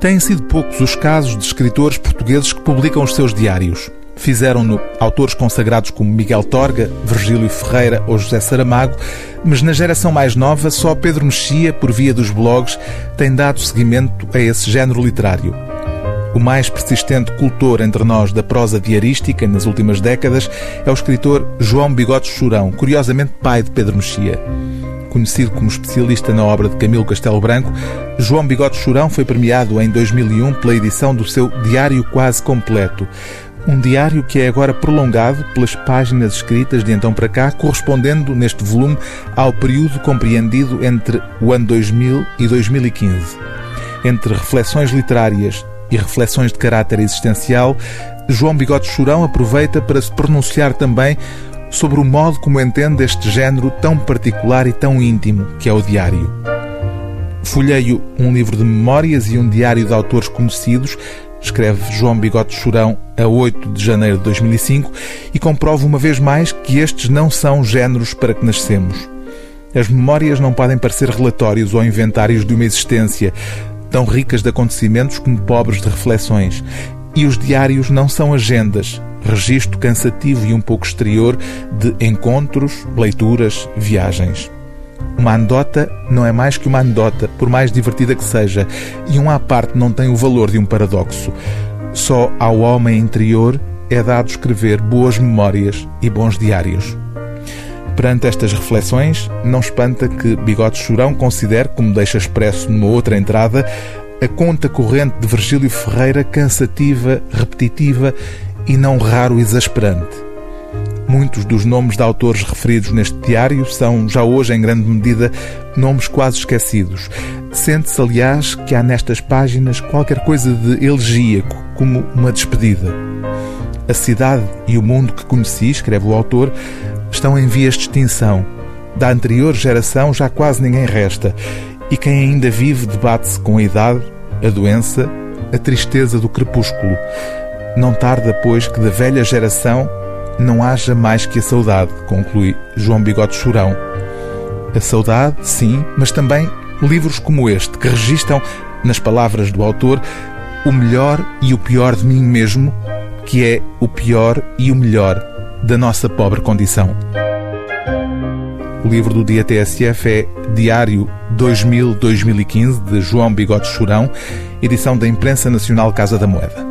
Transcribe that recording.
Têm sido poucos os casos de escritores portugueses que publicam os seus diários. Fizeram-no autores consagrados como Miguel Torga, Virgílio Ferreira ou José Saramago, mas na geração mais nova só Pedro Mexia, por via dos blogs, tem dado seguimento a esse género literário. O mais persistente cultor entre nós da prosa diarística nas últimas décadas é o escritor João Bigotes Churão, curiosamente pai de Pedro Mexia. Conhecido como especialista na obra de Camilo Castelo Branco, João Bigode Churão foi premiado em 2001 pela edição do seu Diário Quase Completo. Um diário que é agora prolongado pelas páginas escritas de então para cá, correspondendo neste volume ao período compreendido entre o ano 2000 e 2015. Entre reflexões literárias e reflexões de caráter existencial, João Bigode Churão aproveita para se pronunciar também sobre o modo como entende este género tão particular e tão íntimo que é o diário. Folheio um livro de memórias e um diário de autores conhecidos, escreve João Bigode Churão a 8 de janeiro de 2005, e comprovo uma vez mais que estes não são géneros para que nascemos. As memórias não podem parecer relatórios ou inventários de uma existência, tão ricas de acontecimentos como pobres de reflexões. E os diários não são agendas, registro cansativo e um pouco exterior de encontros, leituras, viagens. Uma anedota não é mais que uma anedota, por mais divertida que seja, e um à parte não tem o valor de um paradoxo. Só ao homem interior é dado escrever boas memórias e bons diários. Perante estas reflexões, não espanta que Bigode Churão considere, como deixa expresso numa outra entrada, a conta corrente de Virgílio Ferreira cansativa, repetitiva e não raro exasperante. Muitos dos nomes de autores referidos neste diário são, já hoje, em grande medida, nomes quase esquecidos. Sente-se, aliás, que há nestas páginas qualquer coisa de elegíaco, como uma despedida. A cidade e o mundo que conheci, escreve o autor, estão em vias de extinção. Da anterior geração já quase ninguém resta, e quem ainda vive debate-se com a idade, a doença, a tristeza do crepúsculo. Não tarda, pois, que da velha geração não haja mais que a saudade, conclui João Bigode Churão. A saudade, sim, mas também livros como este, que registam, nas palavras do autor, o melhor e o pior de mim mesmo, que é o pior e o melhor da nossa pobre condição. O livro do dia TSF é Diário 2000-2015, de João Bigode Churão, edição da Imprensa Nacional Casa da Moeda.